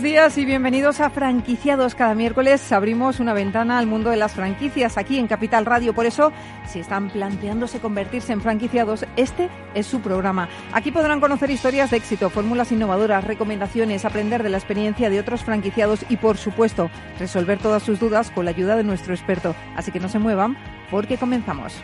Buenos días y bienvenidos a Franquiciados. Cada miércoles abrimos una ventana al mundo de las franquicias aquí en Capital Radio. Por eso, si están planteándose convertirse en franquiciados, este es su programa. Aquí podrán conocer historias de éxito, fórmulas innovadoras, recomendaciones, aprender de la experiencia de otros franquiciados y, por supuesto, resolver todas sus dudas con la ayuda de nuestro experto. Así que no se muevan porque comenzamos.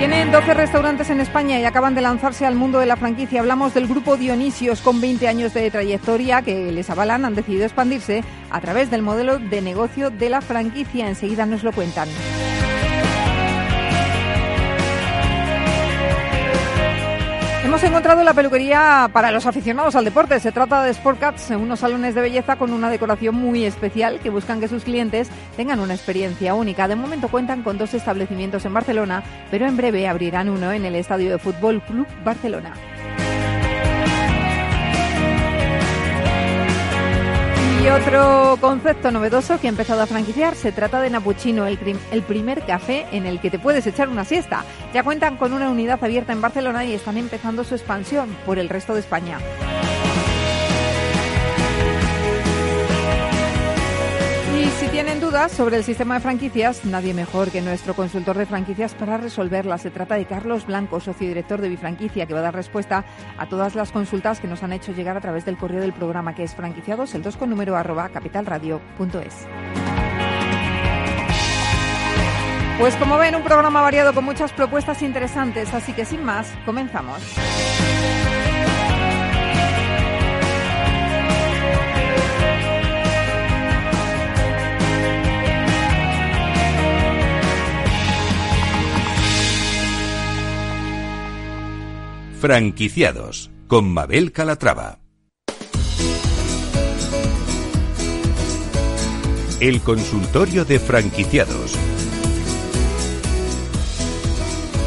Tienen 12 restaurantes en España y acaban de lanzarse al mundo de la franquicia. Hablamos del grupo Dionisios con 20 años de trayectoria que les avalan, han decidido expandirse a través del modelo de negocio de la franquicia. Enseguida nos lo cuentan. Hemos encontrado la peluquería para los aficionados al deporte. Se trata de Sport Cats, unos salones de belleza con una decoración muy especial que buscan que sus clientes tengan una experiencia única. De momento cuentan con dos establecimientos en Barcelona, pero en breve abrirán uno en el Estadio de Fútbol Club Barcelona. Y otro concepto novedoso que ha empezado a franquiciar se trata de Napuchino, el, el, primer café en el que te puedes echar una siesta. Ya cuentan con una unidad abierta en Barcelona y están empezando su expansión por el resto de España. Si tienen dudas sobre el sistema de franquicias, nadie mejor que nuestro consultor de franquicias para resolverlas. Se trata de Carlos Blanco, socio director de Bifranquicia, que va a dar respuesta a todas las consultas que nos han hecho llegar a través del correo del programa, que es franquiciados, el 2 con número arroba capitalradio.es. Pues como ven, un programa variado con muchas propuestas interesantes, así que sin más, comenzamos. Franquiciados con Mabel Calatrava. El consultorio de franquiciados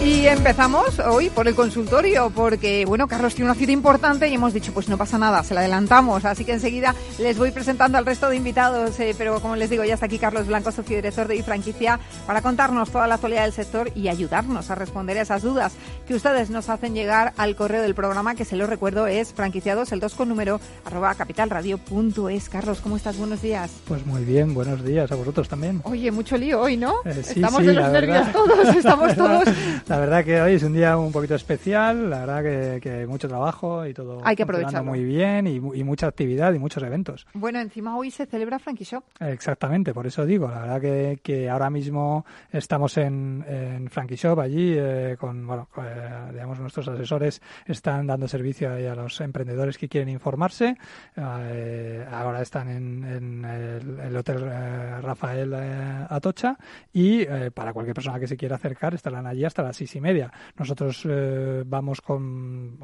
Y empezamos hoy por el consultorio, porque, bueno, Carlos tiene una cita importante y hemos dicho, pues no pasa nada, se la adelantamos. Así que enseguida les voy presentando al resto de invitados. Eh, pero como les digo, ya está aquí Carlos Blanco, socio director de iFranquicia, para contarnos toda la actualidad del sector y ayudarnos a responder a esas dudas que ustedes nos hacen llegar al correo del programa, que se lo recuerdo es franquiciados, el 2 con número, arroba capitalradio.es. Carlos, ¿cómo estás? Buenos días. Pues muy bien, buenos días a vosotros también. Oye, mucho lío hoy, ¿no? Eh, estamos de los nervios todos, estamos todos la verdad que hoy es un día un poquito especial, la verdad que, que mucho trabajo y todo hay que aprovecharlo muy bien y, mucha actividad y muchos eventos. Bueno, encima hoy se celebra Frankie Shop. Exactamente, por eso digo, la verdad que, que ahora mismo estamos en, en Frankie Shop allí eh, con, bueno, eh, digamos, nuestros asesores están dando servicio a, los emprendedores que quieren informarse. Eh, ahora están en, en el, Hotel Rafael Atocha y para cualquier persona que se quiera acercar estarán allí hasta las seis y media. Nosotros eh, vamos con,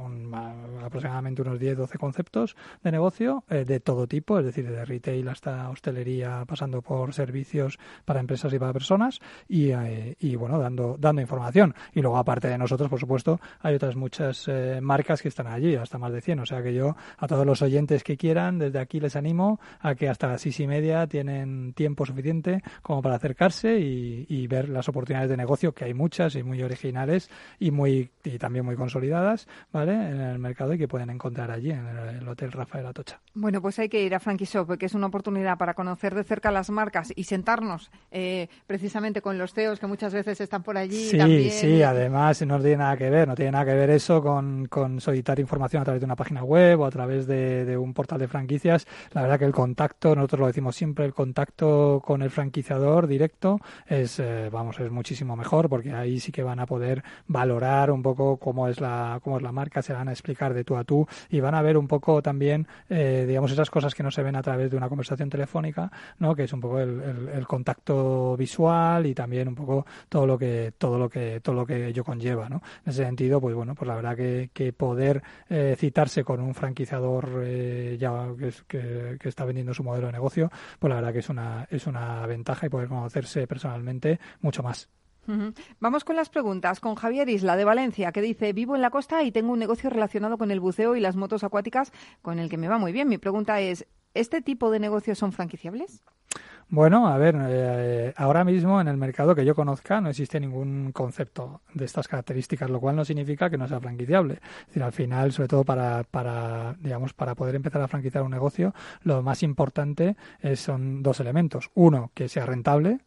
aproximadamente unos 10-12 conceptos de negocio eh, de todo tipo, es decir, de retail hasta hostelería, pasando por servicios para empresas y para personas y, eh, y bueno, dando, dando información. Y luego, aparte de nosotros, por supuesto, hay otras muchas marcas que están allí, hasta más de 100. O sea que yo, a todos los oyentes que quieran, desde aquí les animo a que hasta las seis y media tienen tiempo suficiente como para acercarse y, y ver las oportunidades de negocio, que hay muchas y muy originales y muy y también muy consolidadas, ¿vale? En el mercado y que pueden encontrar allí en el, Hotel Rafael Atocha. Bueno, pues hay que ir a Frankie Shop porque es una oportunidad para conocer de cerca las marcas y sentarnos eh, precisamente con los CEOs que muchas veces están por allí. Sí, sí, además no tiene nada que ver, no tiene nada que ver eso con, con solicitar información a través de una página web o a través de, un portal de franquicias. La verdad que el contacto, nosotros lo decimos siempre, el contacto con el franquiciador directo es, eh, vamos, es muchísimo mejor porque ahí sí que van a poder poder valorar un poco cómo es la, cómo es la marca, se van a explicar de tú a tú y van a ver un poco también, eh, digamos, esas cosas que no se ven a través de una conversación telefónica, ¿no? Que es un poco el, el, contacto visual y también un poco todo lo que, todo lo que, todo lo que ello conlleva, ¿no? En ese sentido, pues bueno, pues la verdad que, que poder eh, citarse con un franquiciador eh, ya que, que, está vendiendo su modelo de negocio, pues la verdad que es una, es una ventaja y poder conocerse personalmente mucho más. Vamos con las preguntas. Con Javier Isla de Valencia, que dice, vivo en la costa y tengo un negocio relacionado con el buceo y las motos acuáticas con el que me va muy bien. Mi pregunta es, ¿este tipo de negocios son franquiciables? Bueno, a ver, eh, ahora mismo en el mercado que yo conozca no existe ningún concepto de estas características, lo cual no significa que no sea franquiciable. Es decir, al final, sobre todo para, para digamos, para poder empezar a franquiciar un negocio, lo más importante son dos elementos. Uno, que sea rentable,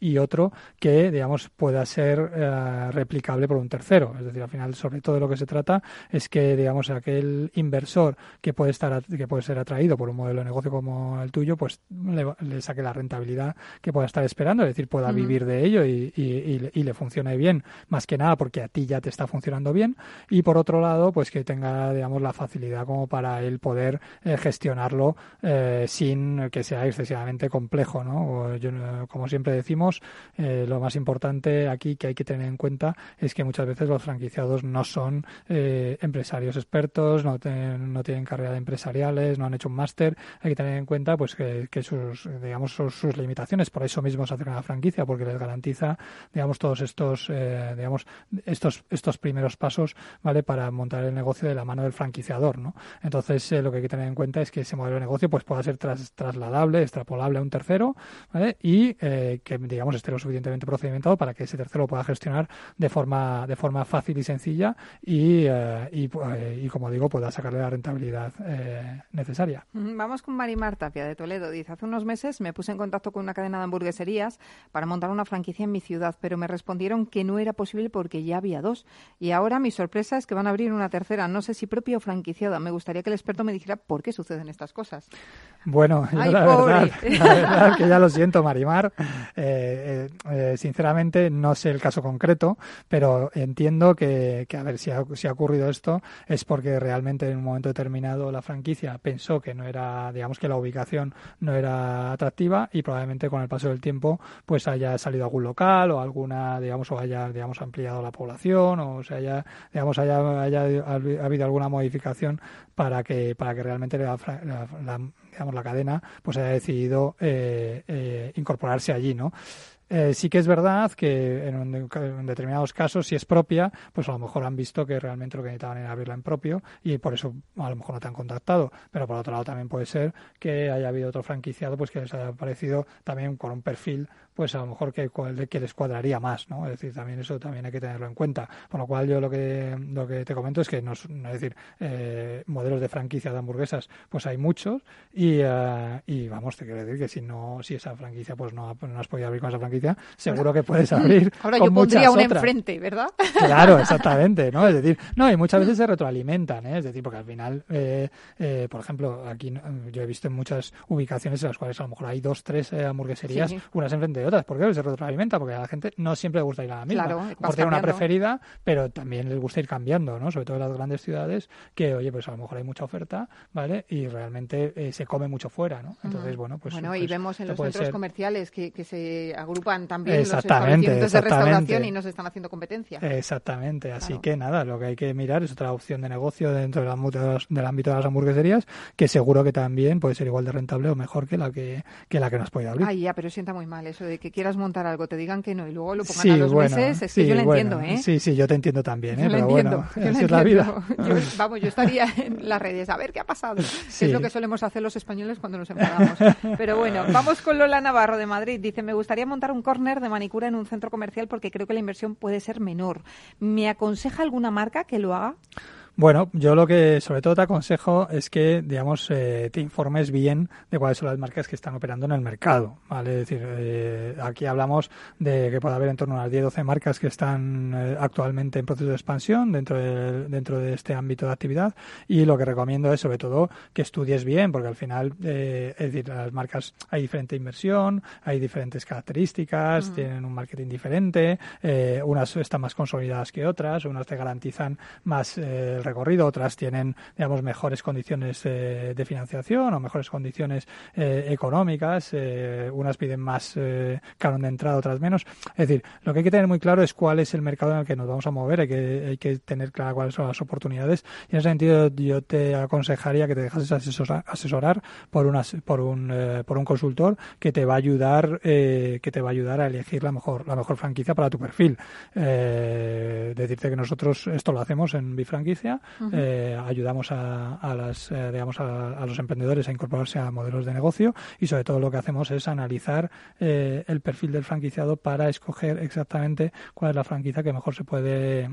y otro que, digamos, pueda ser eh, replicable por un tercero. Es decir, al final, sobre todo de lo que se trata es que, digamos, aquel inversor que puede estar que puede ser atraído por un modelo de negocio como el tuyo, pues le, saque la rentabilidad que pueda estar esperando, es decir, pueda vivir de ello y, y, le funcione bien, más que nada porque a ti ya te está funcionando bien. Y por otro lado, pues que tenga, digamos, la facilidad como para él poder eh, gestionarlo eh, sin que sea excesivamente complejo, ¿no? yo, como siempre decimos, eh, lo más importante aquí que hay que tener en cuenta es que muchas veces los franquiciados no son eh, empresarios expertos, no, no tienen carrera de empresariales, no han hecho un máster. Hay que tener en cuenta pues que, sus digamos sus, limitaciones. Por eso mismo se hace una franquicia porque les garantiza digamos todos estos eh, digamos estos estos primeros pasos vale para montar el negocio de la mano del franquiciador, ¿no? Entonces lo que hay que tener en cuenta es que ese modelo de negocio pues pueda ser trasladable, extrapolable a un tercero, ¿vale? Y que digamos esté lo suficientemente procedimentado para que ese tercero lo pueda gestionar de forma de forma fácil y sencilla y, eh, eh, y, como digo pueda sacarle la rentabilidad eh, necesaria. Vamos con Marimar Tapia de Toledo. Dice, hace unos meses me puse en contacto con una cadena de hamburgueserías para montar una franquicia en mi ciudad, pero me respondieron que no era posible porque ya había dos. Y ahora mi sorpresa es que van a abrir una tercera, no sé si propia o franquiciada. Me gustaría que el experto me dijera por qué suceden estas cosas. Bueno, la, verdad, la verdad que ya lo siento, Marimar. Eh, eh, sinceramente no sé el caso concreto, pero entiendo que, a ver si ha, si ha ocurrido esto es porque realmente en un momento determinado la franquicia pensó que no era, digamos que la ubicación no era atractiva y probablemente con el paso del tiempo pues haya salido algún local o alguna, digamos, o haya, digamos, ampliado la población o se haya, digamos, haya, haya, habido alguna modificación para que, para que realmente la, la digamos, la cadena, pues haya decidido eh, eh, incorporarse allí, ¿no? Eh, sí que es verdad que en, determinados casos, si es propia, pues a lo mejor han visto que realmente lo que necesitaban era abrirla en propio y por eso a lo mejor no te han contactado. Pero por otro lado también puede ser que haya habido otro franquiciado pues que les haya parecido también con un perfil pues a lo mejor que, que les cuadraría más, ¿no? Es decir, también eso también hay que tenerlo en cuenta. Por lo cual yo lo que, lo que te comento es que, no, es decir, eh, modelos de franquicia de hamburguesas, pues hay muchos y, eh, y vamos, te quiero decir que si no, si esa franquicia pues no, no has podido abrir con esa franquicia, seguro que puedes abrir Ahora con yo pondría una enfrente, ¿verdad? Claro, exactamente, ¿no? Es decir, no, y muchas veces se retroalimentan, ¿eh? Es decir, porque al final, eh, eh, por ejemplo, aquí yo he visto en muchas ubicaciones en las cuales a lo mejor hay dos, tres hamburgueserías, unas enfrente de otras. ¿Por qué? Se retroalimenta, porque a la gente no siempre le gusta ir a la misma. Claro, por tener una preferida, pero también les gusta ir cambiando, ¿no? Sobre todo en las grandes ciudades, que, oye, pues a lo mejor hay mucha oferta, ¿vale? Y realmente eh, se come mucho fuera, ¿no? Entonces, bueno, pues... Bueno, y pues vemos en los centros comerciales que, que, se agrupan también los establecimientos de restauración y nos están haciendo competencia. Exactamente, así que nada, lo que hay que mirar es otra opción de negocio dentro del ámbito de las hamburgueserías, que seguro que también puede ser igual de rentable o mejor que la que, que la que nos puede abrir. Ay, ya, pero sienta muy mal eso de que quieras montar algo, te digan que no y luego lo pongan a los meses, es que yo lo entiendo, ¿eh? Sí, sí, yo te entiendo también, ¿eh? Yo pero entiendo, bueno, es la vida. vamos, yo estaría en las redes a ver qué ha pasado, que es lo que solemos hacer los españoles cuando nos enfadamos. Pero bueno, vamos con Lola Navarro de Madrid. Dice, me gustaría montar un córner de manicura en un centro comercial porque creo que la inversión puede ser menor. ¿Me aconseja alguna marca que lo haga? Bueno, yo lo que sobre todo te aconsejo es que, digamos, eh, te informes bien de cuáles son las marcas que están operando en el mercado, ¿vale? Es decir, eh, aquí hablamos de que puede haber en torno a unas 10-12 marcas que están eh, actualmente en proceso de expansión dentro de, dentro de este ámbito de actividad y lo que recomiendo es sobre todo que estudies bien, porque al final, es decir, las marcas hay diferente inversión, hay diferentes características, tienen un marketing diferente, unas están más consolidadas que otras, unas te garantizan más el recorrido, otras tienen, digamos, mejores condiciones eh, de financiación o mejores condiciones eh, económicas, eh, unas piden más canon de entrada, otras menos. Es decir, lo que hay que tener muy claro es cuál es el mercado en el que nos vamos a mover, hay que, hay que tener claro cuáles son las oportunidades y en ese sentido yo te aconsejaría que te dejases asesorar, asesorar por, una, por, un, por un consultor que te va a ayudar que te va a ayudar a elegir la mejor la mejor franquicia para tu perfil. decirte que nosotros esto lo hacemos en Bifranquicia eh, ayudamos a, las, eh, digamos a, los emprendedores a incorporarse a modelos de negocio y sobre todo lo que hacemos es analizar eh, el perfil del franquiciado para escoger exactamente cuál es la franquicia que mejor se puede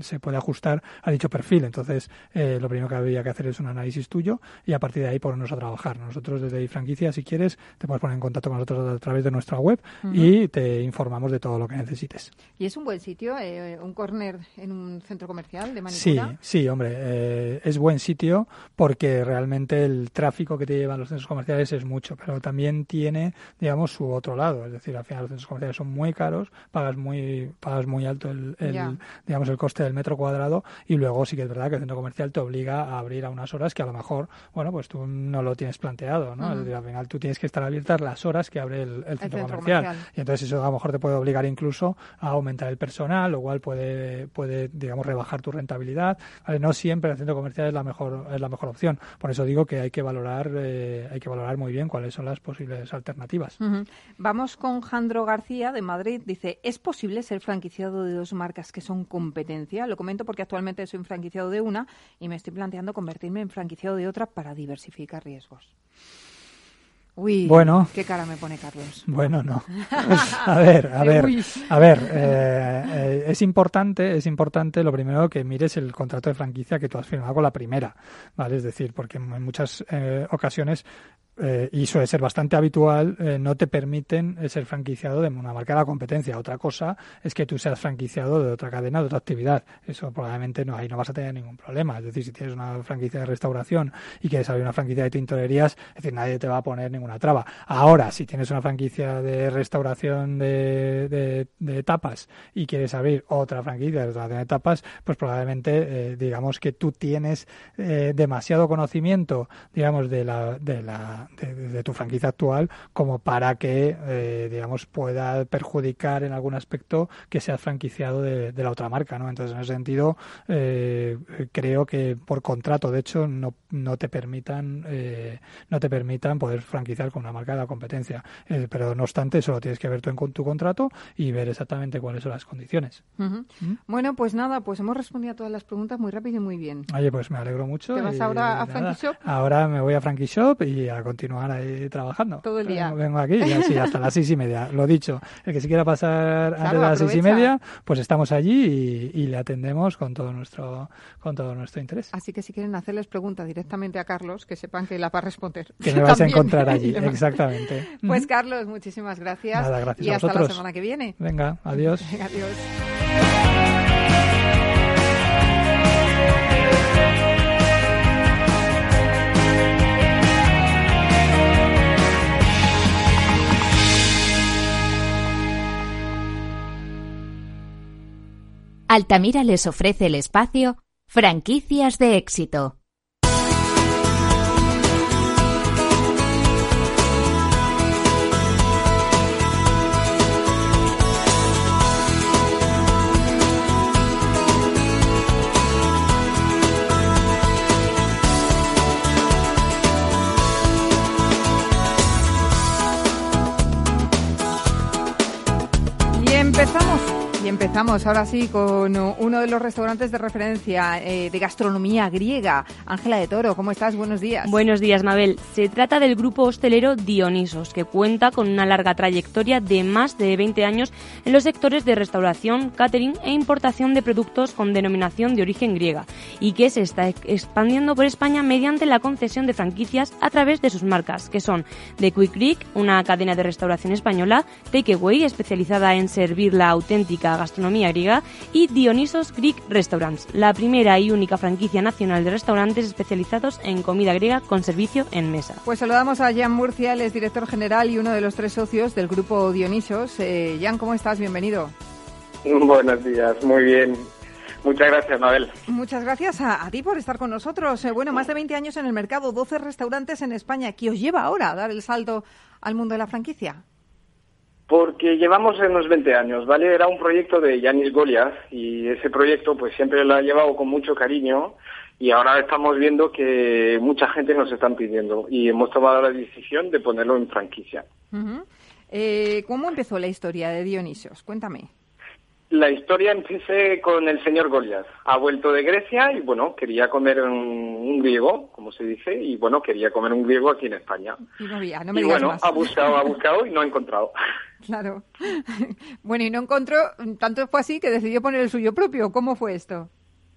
se puede ajustar a dicho perfil. Entonces, lo primero que habría que hacer es un análisis tuyo y a partir de ahí ponernos a trabajar. Nosotros desde franquicia, si quieres, te puedes poner en contacto con nosotros a través de nuestra web y te informamos de todo lo que necesites. ¿Y es un buen sitio, un corner en un centro comercial de Manicura? Sí, hombre, eh, es buen sitio porque realmente el tráfico que te llevan los centros comerciales es mucho, pero también tiene, digamos, su otro lado. Es decir, al final los centros comerciales son muy caros, pagas muy, pagas muy alto el, digamos, el coste del metro cuadrado y luego sí que es verdad que el centro comercial te obliga a abrir a unas horas que a lo mejor, bueno, pues tú no lo tienes planteado, ¿no? Es decir, al final tú tienes que estar abiertas las horas que abre el, centro, comercial. Y entonces eso a lo mejor te puede obligar incluso a aumentar el personal, lo cual puede, puede digamos, rebajar tu rentabilidad. No siempre el centro comercial es la mejor es la mejor opción. Por eso digo que hay que valorar eh, hay que valorar muy bien cuáles son las posibles alternativas. Vamos con Jandro García de Madrid. Dice, ¿es posible ser franquiciado de dos marcas que son competencia? Lo comento porque actualmente soy franquiciado de una y me estoy planteando convertirme en franquiciado de otra para diversificar riesgos. Uy, bueno, qué cara me pone Carlos. Bueno, no. a ver, a ver, a ver. Eh, eh, es importante, es importante lo primero que mires el contrato de franquicia que tú has firmado con la primera, ¿vale? Es decir, porque en muchas eh, ocasiones eh, y suele ser bastante habitual, eh, no te permiten eh, ser franquiciado de una marca de la competencia. Otra cosa es que tú seas franquiciado de otra cadena, de otra actividad. Eso probablemente no, ahí no vas a tener ningún problema. Es decir, si tienes una franquicia de restauración y quieres abrir una franquicia de tintorerías, es decir, nadie te va a poner ninguna traba. Ahora, si tienes una franquicia de restauración de, de, tapas y quieres abrir otra franquicia de restauración de tapas, pues probablemente, digamos que tú tienes demasiado conocimiento, digamos, de la, de la de, tu franquicia actual como para que, eh, digamos, pueda perjudicar en algún aspecto que seas franquiciado de, la otra marca, ¿no? Entonces, en ese sentido, eh, creo que por contrato, de hecho, no, no te permitan eh, no te permitan poder franquiciar con una marca de la competencia. pero, no obstante, eso lo tienes que ver tú en tu contrato y ver exactamente cuáles son las condiciones. ¿Mm? Bueno, pues nada, pues hemos respondido a todas las preguntas muy rápido y muy bien. Oye, pues me alegro mucho. ¿Te vas ahora a Frankie Shop? Ahora me voy a Frankie Shop y a continuar ahí trabajando. Todo el día. Vengo aquí y así hasta las seis y media. Lo dicho, el que se quiera pasar antes de las seis y media, pues estamos allí y, le atendemos con todo nuestro con todo nuestro interés. Así que si quieren hacerles preguntas directamente a Carlos, que sepan que la va a responder. Que me vas a encontrar allí, exactamente. Pues Carlos, muchísimas gracias. Nada, gracias y hasta la semana que viene. Venga, adiós. adiós. Altamira les ofrece el espacio Franquicias de éxito. Empezamos ahora sí con uno de los restaurantes de referencia eh, de gastronomía griega. Ángela de Toro, ¿cómo estás? Buenos días. Buenos días, Mabel. Se trata del grupo hostelero Dionisos, que cuenta con una larga trayectoria de más de 20 años en los sectores de restauración, catering e importación de productos con denominación de origen griega y que se está expandiendo por España mediante la concesión de franquicias a través de sus marcas, que son The Quick Creek, una cadena de restauración española, Takeaway, especializada en servir la auténtica gastronomía griega, y Dionisos Greek Restaurants, la primera y única franquicia nacional de restaurantes especializados en comida griega con servicio en mesa. Pues saludamos a Jan Murcia, el es director general y uno de los tres socios del grupo Dionisos. Eh, Jan, ¿cómo estás? Bienvenido. Buenos días, muy bien. Muchas gracias, Mabel. Muchas gracias a, ti por estar con nosotros. Eh, bueno, más de 20 años en el mercado, 12 restaurantes en España. ¿Qué os lleva ahora a dar el salto al mundo de la franquicia? Porque llevamos unos 20 años, ¿vale? Era un proyecto de Yanis Goliath y ese proyecto pues siempre lo ha llevado con mucho cariño y ahora estamos viendo que mucha gente nos están pidiendo y hemos tomado la decisión de ponerlo en franquicia. Eh, ¿Cómo empezó la historia de Dionisios? Cuéntame. La historia empecé con el señor Goliath. Ha vuelto de Grecia y, bueno, quería comer un, griego, como se dice, y, bueno, quería comer un griego aquí en España. Y no había, no me y bueno, ha buscado, ha buscado y no ha encontrado. Claro. Bueno, y no encontró, tanto fue así que decidió poner el suyo propio. ¿Cómo fue esto?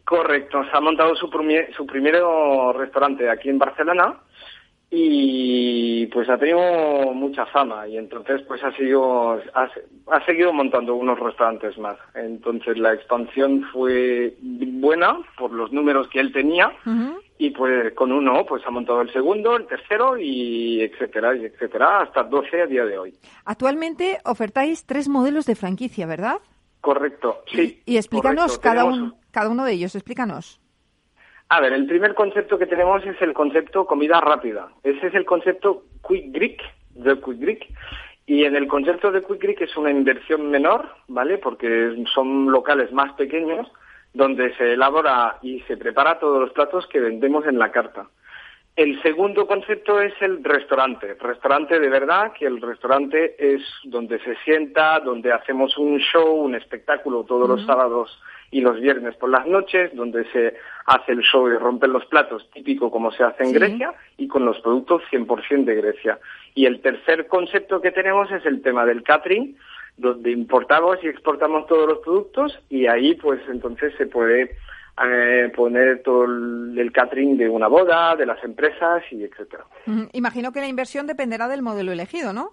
Correcto. Se ha montado su, primer, su primer restaurante aquí en Barcelona y pues ha tenido mucha fama y entonces pues ha seguido ha, seguido montando unos restaurantes más entonces la expansión fue buena por los números que él tenía y pues con uno pues ha montado el segundo el tercero y etcétera y etcétera hasta 12 a día de hoy actualmente ofertáis tres modelos de franquicia verdad correcto sí y, explícanos cada uno cada uno de ellos explícanos a ver, el primer concepto que tenemos es el concepto comida rápida. Ese es el concepto Quick Greek, de Quick Greek. Y en el concepto de Quick Greek es una inversión menor, ¿vale? Porque son locales más pequeños donde se elabora y se prepara todos los platos que vendemos en la carta. El segundo concepto es el restaurante. Restaurante de verdad, que el restaurante es donde se sienta, donde hacemos un show, un espectáculo todos los sábados y los viernes por las noches, donde se hace el show y rompen los platos, típico como se hace en Grecia, y con los productos 100% de Grecia. Y el tercer concepto que tenemos es el tema del catering, donde importamos y exportamos todos los productos y ahí pues entonces se puede eh, poner todo el, catering de una boda, de las empresas y etcétera. Imagino que la inversión dependerá del modelo elegido, ¿no?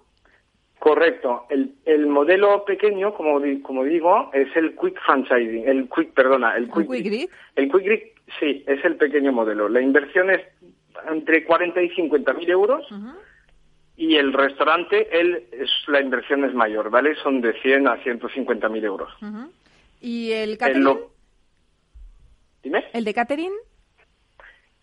Correcto. El, el modelo pequeño, como, como digo, es el Quick Franchising, el Quick, perdona, el Quick, ¿El El Quick sí, es el pequeño modelo. La inversión es entre 40 y 50 mil euros y el restaurante, él, es, la inversión es mayor, ¿vale? Son de 100 a 150 mil euros. ¿Y el catering? ¿Dime? ¿El de catering?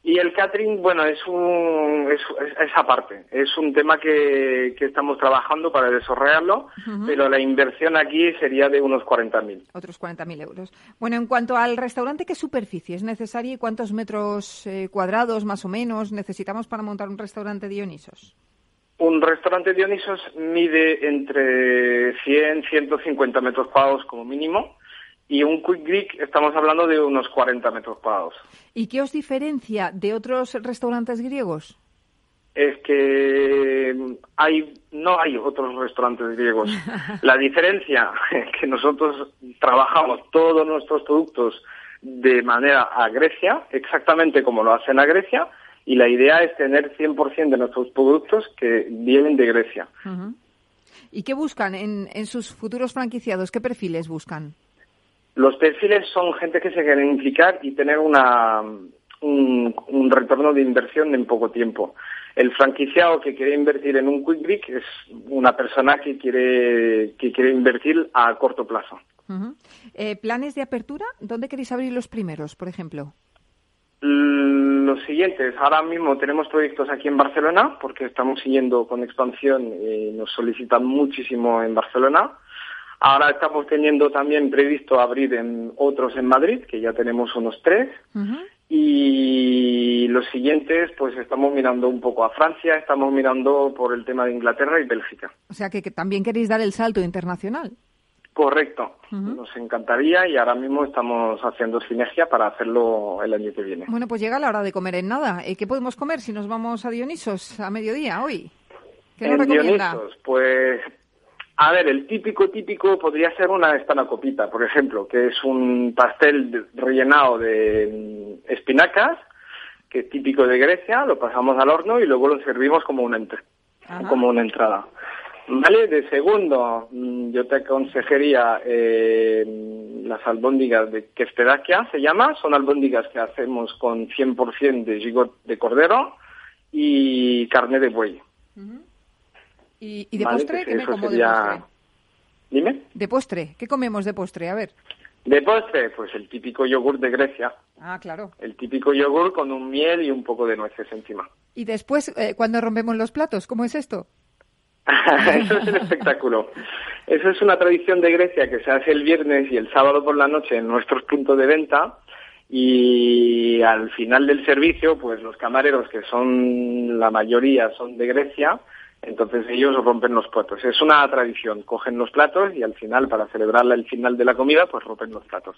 Y el catering, bueno, es, un, es, esa parte. Es un tema que, que estamos trabajando para desarrollarlo, pero la inversión aquí sería de unos 40.000. Otros 40.000 euros. Bueno, en cuanto al restaurante, ¿qué superficie es necesaria y cuántos metros eh, cuadrados más o menos necesitamos para montar un restaurante Dionisos? Un restaurante Dionisos mide entre 100, 150 metros cuadrados como mínimo y un Quick Greek estamos hablando de unos 40 metros cuadrados. ¿Y qué os diferencia de otros restaurantes griegos? Es que hay no hay otros restaurantes griegos. La diferencia es que nosotros trabajamos todos nuestros productos de manera a Grecia, exactamente como lo hacen a Grecia, y la idea es tener 100% de nuestros productos que vienen de Grecia. ¿Y qué buscan en, en sus futuros franquiciados? ¿Qué perfiles buscan? Los perfiles son gente que se quieren implicar y tener una, un, retorno de inversión en poco tiempo. El franquiciado que quiere invertir en un Quick Brick es una persona que quiere, que quiere invertir a corto plazo. Eh, ¿Planes de apertura? ¿Dónde queréis abrir los primeros, por ejemplo? Los siguientes, ahora mismo tenemos proyectos aquí en Barcelona porque estamos siguiendo con expansión y nos solicitan muchísimo en Barcelona. Ahora estamos teniendo también previsto abrir en otros en Madrid, que ya tenemos unos tres. Y los siguientes, pues estamos mirando un poco a Francia, estamos mirando por el tema de Inglaterra y Bélgica. O sea que, también queréis dar el salto internacional. Correcto. Nos encantaría y ahora mismo estamos haciendo sinergia para hacerlo el año que viene. Bueno, pues llega la hora de comer en nada. Eh, ¿Qué podemos comer si nos vamos a Dionisos a mediodía hoy? ¿Qué nos en Dionisos, pues a ver, el típico típico podría ser una espanacopita, por ejemplo, que es un pastel rellenado de espinacas, que es típico de Grecia, lo pasamos al horno y luego lo servimos como una, como una entrada. Vale, de segundo, mm, yo te aconsejaría eh, las albóndigas de Keftedakia, se llama, son albóndigas que hacemos con 100% de gigot de cordero y carne de buey. ¿Y, de postre? ¿Qué me como de postre? Dime. ¿De postre? ¿Qué comemos de postre? A ver. De postre, pues el típico yogur de Grecia. Ah, claro. El típico yogur con un miel y un poco de nueces encima. ¿Y después, eh, cuando rompemos los platos, cómo es esto? Eso es el espectáculo. Eso es una tradición de Grecia que se hace el viernes y el sábado por la noche en nuestros puntos de venta y al final del servicio, pues los camareros, que son la mayoría son de Grecia, entonces ellos rompen los platos. Es una tradición. Cogen los platos y al final, para celebrar el final de la comida, pues rompen los platos.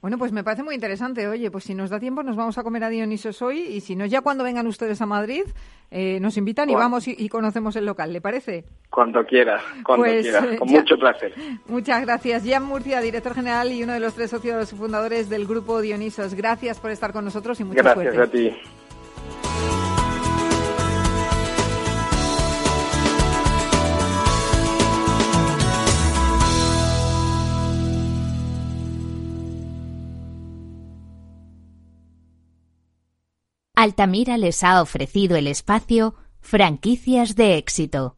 Bueno, pues me parece muy interesante. Oye, pues si nos da tiempo nos vamos a comer a Dionisos hoy y si no, ya cuando vengan ustedes a Madrid, eh, nos invitan y vamos y, conocemos el local. ¿Le parece? Cuando quiera, cuando pues, quiera. Con mucho placer. Muchas gracias. Jan Murcia, director general y uno de los tres socios fundadores del grupo Dionisos. Gracias por estar con nosotros y mucha gracias. Gracias a ti. Altamira les ha ofrecido el espacio Franquicias de éxito.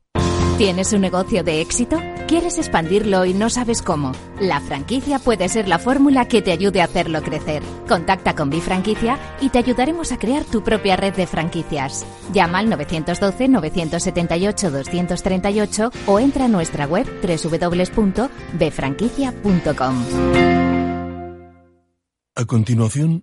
¿Tienes un negocio de éxito? ¿Quieres expandirlo y no sabes cómo? La franquicia puede ser la fórmula que te ayude a hacerlo crecer. Contacta con Bifranquicia y te ayudaremos a crear tu propia red de franquicias. Llama al 912-978-238 o entra a nuestra web www.bfranquicia.com. A continuación,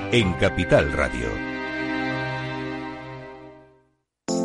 en Capital Radio.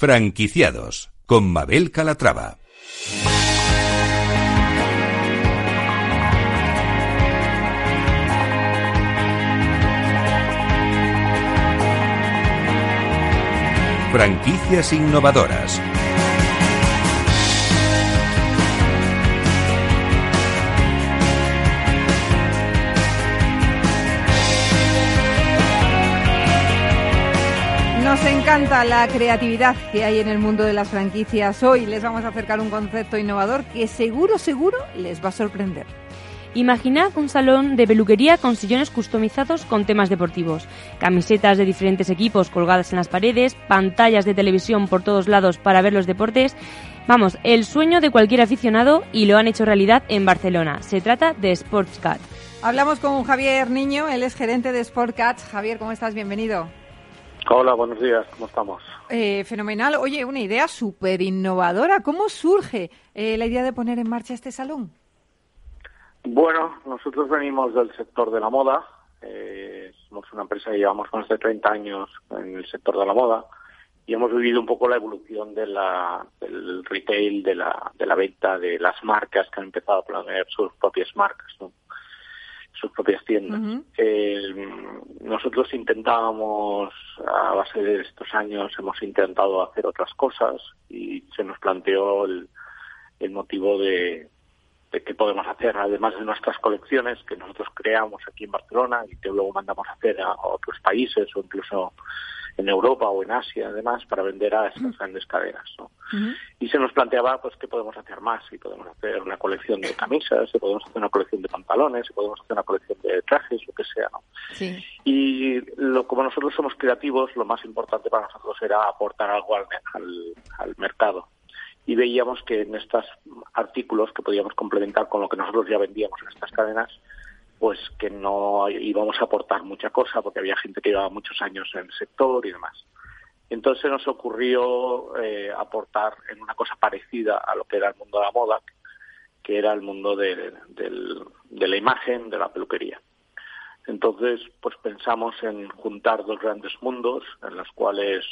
Franquiciados con Mabel Calatrava. Franquicias innovadoras. Nos encanta la creatividad que hay en el mundo de las franquicias. Hoy les vamos a acercar un concepto innovador que seguro, seguro les va a sorprender. Imaginad un salón de peluquería con sillones customizados con temas deportivos, camisetas de diferentes equipos colgadas en las paredes, pantallas de televisión por todos lados para ver los deportes. Vamos, el sueño de cualquier aficionado y lo han hecho realidad en Barcelona. Se trata de Sportscat. Hablamos con Javier Niño, él es gerente de Sportcat. Javier, ¿cómo estás? Bienvenido. Hola, buenos días, ¿cómo estamos? Eh, fenomenal. Oye, una idea súper innovadora. ¿Cómo surge eh, la idea de poner en marcha este salón? Bueno, nosotros venimos del sector de la moda. Eh, somos una empresa que llevamos más de 30 años en el sector de la moda y hemos vivido un poco la evolución de la, del retail, de la, de la venta de las marcas que han empezado a poner sus propias marcas, sus propias tiendas. eh, nosotros intentábamos, a base de estos años, hemos intentado hacer otras cosas y se nos planteó el, el motivo de, de qué podemos hacer, además de nuestras colecciones que nosotros creamos aquí en Barcelona y que luego mandamos a hacer a otros países o incluso en Europa o en Asia, además, para vender a estas grandes cadenas. ¿no? Y se nos planteaba pues qué podemos hacer más, si podemos hacer una colección de camisas, si podemos hacer una colección de pantalones, si podemos hacer una colección de trajes, lo que sea. ¿no? Sí. Y lo, como nosotros somos creativos, lo más importante para nosotros era aportar algo al, al, al mercado y veíamos que en estos artículos que podíamos complementar con lo que nosotros ya vendíamos en estas cadenas, pues que no íbamos a aportar mucha cosa porque había gente que llevaba muchos años en el sector y demás. Entonces nos ocurrió eh, aportar en una cosa parecida a lo que era el mundo de la moda, que era el mundo de, la imagen, de la peluquería. Entonces, pues pensamos en juntar dos grandes mundos en los cuales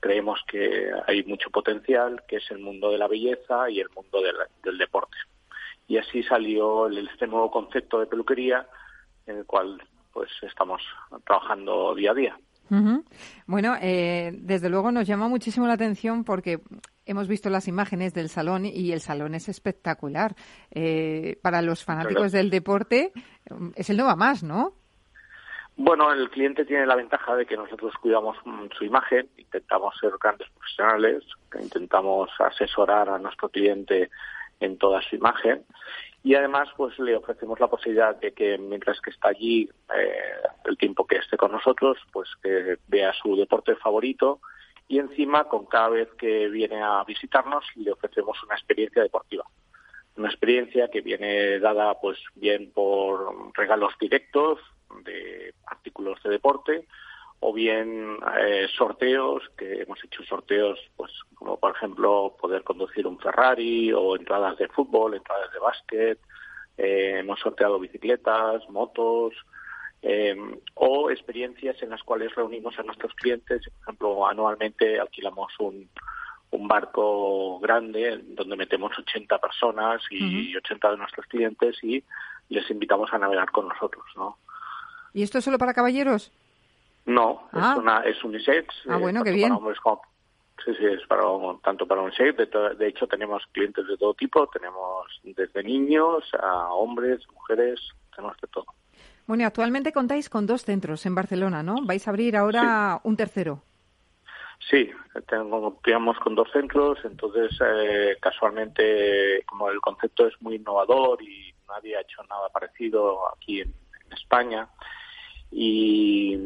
creemos que hay mucho potencial, que es el mundo de la belleza y el mundo del deporte. Y así salió este nuevo concepto de peluquería en el cual pues estamos trabajando día a día. Uh -huh. Bueno, eh, desde luego nos llama muchísimo la atención porque hemos visto las imágenes del salón y el salón es espectacular. Eh, para los fanáticos del deporte es el no va más, ¿no? Bueno, el cliente tiene la ventaja de que nosotros cuidamos su imagen, intentamos ser grandes profesionales, intentamos asesorar a nuestro cliente en toda su imagen. Y además pues le ofrecemos la posibilidad de que mientras que está allí eh, el tiempo que esté con nosotros pues que vea su deporte favorito. Y encima con cada vez que viene a visitarnos le ofrecemos una experiencia deportiva. Una experiencia que viene dada pues bien por regalos directos de artículos de deporte o bien eh, sorteos, que hemos hecho sorteos, pues como por ejemplo poder conducir un Ferrari o entradas de fútbol, entradas de básquet, eh, hemos sorteado bicicletas, motos, eh, o experiencias en las cuales reunimos a nuestros clientes, por ejemplo, anualmente alquilamos un, un barco grande donde metemos 80 personas y uh -huh. 80 de nuestros clientes y les invitamos a navegar con nosotros, ¿no? ¿Y esto es solo para caballeros? No, ah. es, una, es unisex. Ah, bueno, qué bien. Como, sí, sí, es para, tanto para unisex. De, to, de, hecho, tenemos clientes de todo tipo. Tenemos desde niños a hombres, mujeres, tenemos de todo. Bueno, y actualmente contáis con dos centros en Barcelona, ¿no? Vais a abrir ahora sí. un tercero. Sí, tenemos con dos centros, entonces eh, casualmente como el concepto es muy innovador y nadie ha hecho nada parecido aquí en, en España, y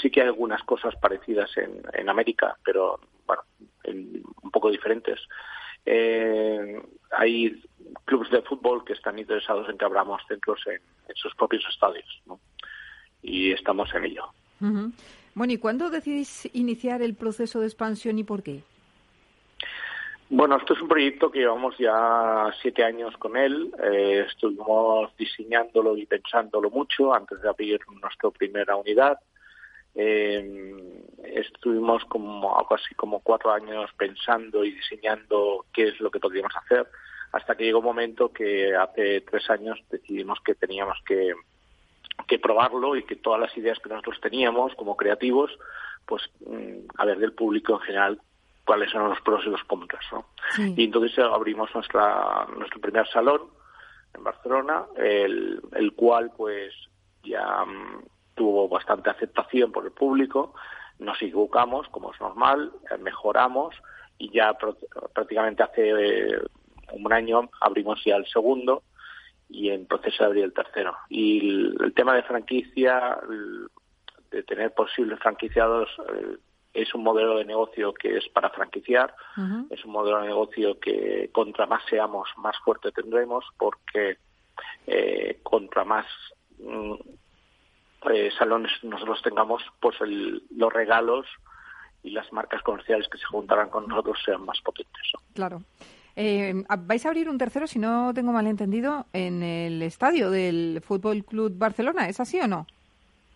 sí que hay algunas cosas parecidas en, en América, pero bueno, en, un poco diferentes. Eh, hay clubes de fútbol que están interesados en que abramos centros en, sus propios estadios. Y estamos en ello. Bueno, ¿y cuándo decidís iniciar el proceso de expansión y por qué? Bueno, esto es un proyecto que llevamos ya siete años con él. Eh, estuvimos diseñándolo y pensándolo mucho antes de abrir nuestra primera unidad. Eh, estuvimos como algo como cuatro años pensando y diseñando qué es lo que podríamos hacer, hasta que llegó un momento que hace tres años decidimos que teníamos que, que probarlo y que todas las ideas que nosotros teníamos como creativos, pues mm, a ver del público en general cuáles son los pros y los contras. ¿no? Y entonces abrimos nuestra, nuestro primer salón en Barcelona, el, el cual pues ya mm, tuvo bastante aceptación por el público, nos equivocamos, como es normal, eh, mejoramos y ya prácticamente hace eh, un año abrimos ya el segundo y en proceso de abrir el tercero. Y el, tema de franquicia, de tener posibles franquiciados, eh, es un modelo de negocio que es para franquiciar, es un modelo de negocio que contra más seamos, más fuerte tendremos, porque eh, contra más mm, eh, salones nosotros tengamos, pues los regalos y las marcas comerciales que se juntarán con nosotros sean más potentes. Claro. Eh, vais a abrir un tercero, si no tengo mal entendido, en el estadio del Fútbol Club Barcelona, ¿es así o no?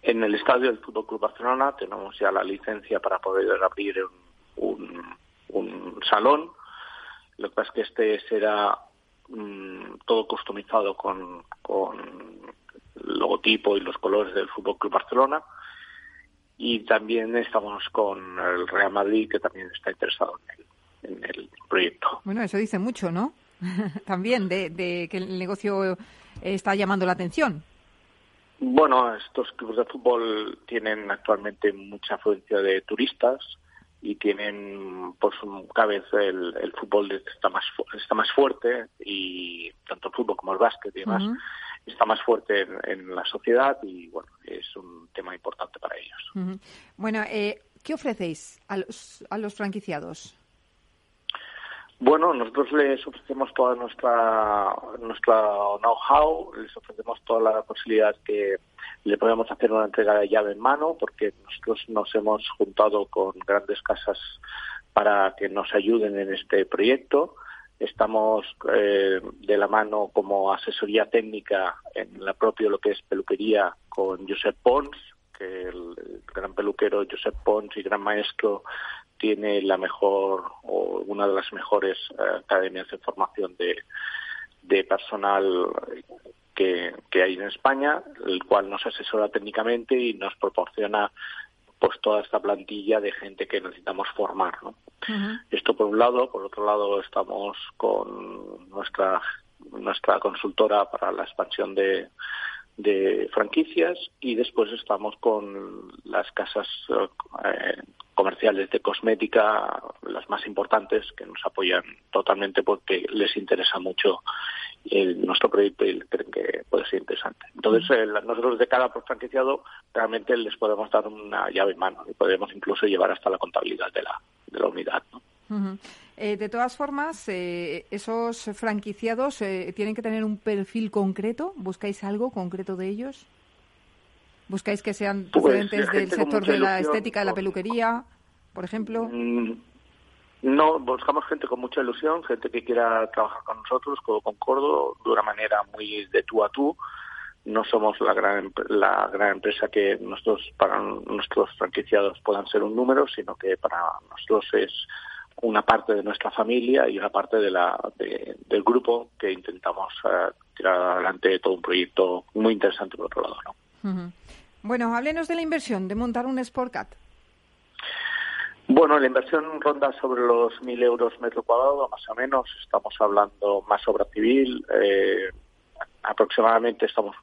En el estadio del Fútbol Club Barcelona tenemos ya la licencia para poder abrir un, salón. Lo que pasa es que este será mm, todo customizado con, el logotipo y los colores del Fútbol Club Barcelona. Y también estamos con el Real Madrid, que también está interesado en el, proyecto. Bueno, eso dice mucho, ¿no? también de, de que el negocio está llamando la atención. Bueno, estos clubes de fútbol tienen actualmente mucha afluencia de turistas y tienen, por su vez, el, fútbol está más está más fuerte y tanto el fútbol como el básquet y demás está más fuerte en, la sociedad y bueno es un tema importante para ellos. Bueno, eh, ¿qué ofrecéis a los, a los franquiciados? Bueno, nosotros les ofrecemos toda nuestra nuestra know-how, les ofrecemos toda la posibilidad que le podemos hacer una entrega de llave en mano, porque nosotros nos hemos juntado con grandes casas para que nos ayuden en este proyecto. Estamos eh, de la mano como asesoría técnica en la propia lo que es peluquería con Josep Pons, que el, gran peluquero Josep Pons y gran maestro tiene la mejor o una de las mejores eh, academias de formación de, de personal que, que, hay en España, el cual nos asesora técnicamente y nos proporciona pues toda esta plantilla de gente que necesitamos formar. ¿no? Esto por un lado, por otro lado estamos con nuestra nuestra consultora para la expansión de, de franquicias y después estamos con las casas eh, comerciales de cosmética, las más importantes, que nos apoyan totalmente porque les interesa mucho nuestro proyecto y creen que puede ser interesante. Entonces, eh, nosotros de cada franquiciado realmente les podemos dar una llave en mano y podemos incluso llevar hasta la contabilidad de la, de la unidad. Eh, de todas formas, eh, esos franquiciados eh, tienen que tener un perfil concreto. ¿Buscáis algo concreto de ellos? ¿Buscáis que sean pues, procedentes del sector de la estética, de la peluquería, por ejemplo? Mm, no, buscamos gente con mucha ilusión, gente que quiera trabajar con nosotros, codo con codo, de una manera muy de tú a tú. No somos la gran, la gran empresa que nosotros, para nuestros franquiciados puedan ser un número, sino que para nosotros es una parte de nuestra familia y una parte de la, del grupo que intentamos eh, tirar adelante todo un proyecto muy interesante por otro lado. ¿no? Bueno, háblenos de la inversión de montar un Sportcat. Bueno, la inversión ronda sobre los 1.000 euros metro cuadrado, más o menos. Estamos hablando más obra civil. Eh, aproximadamente estamos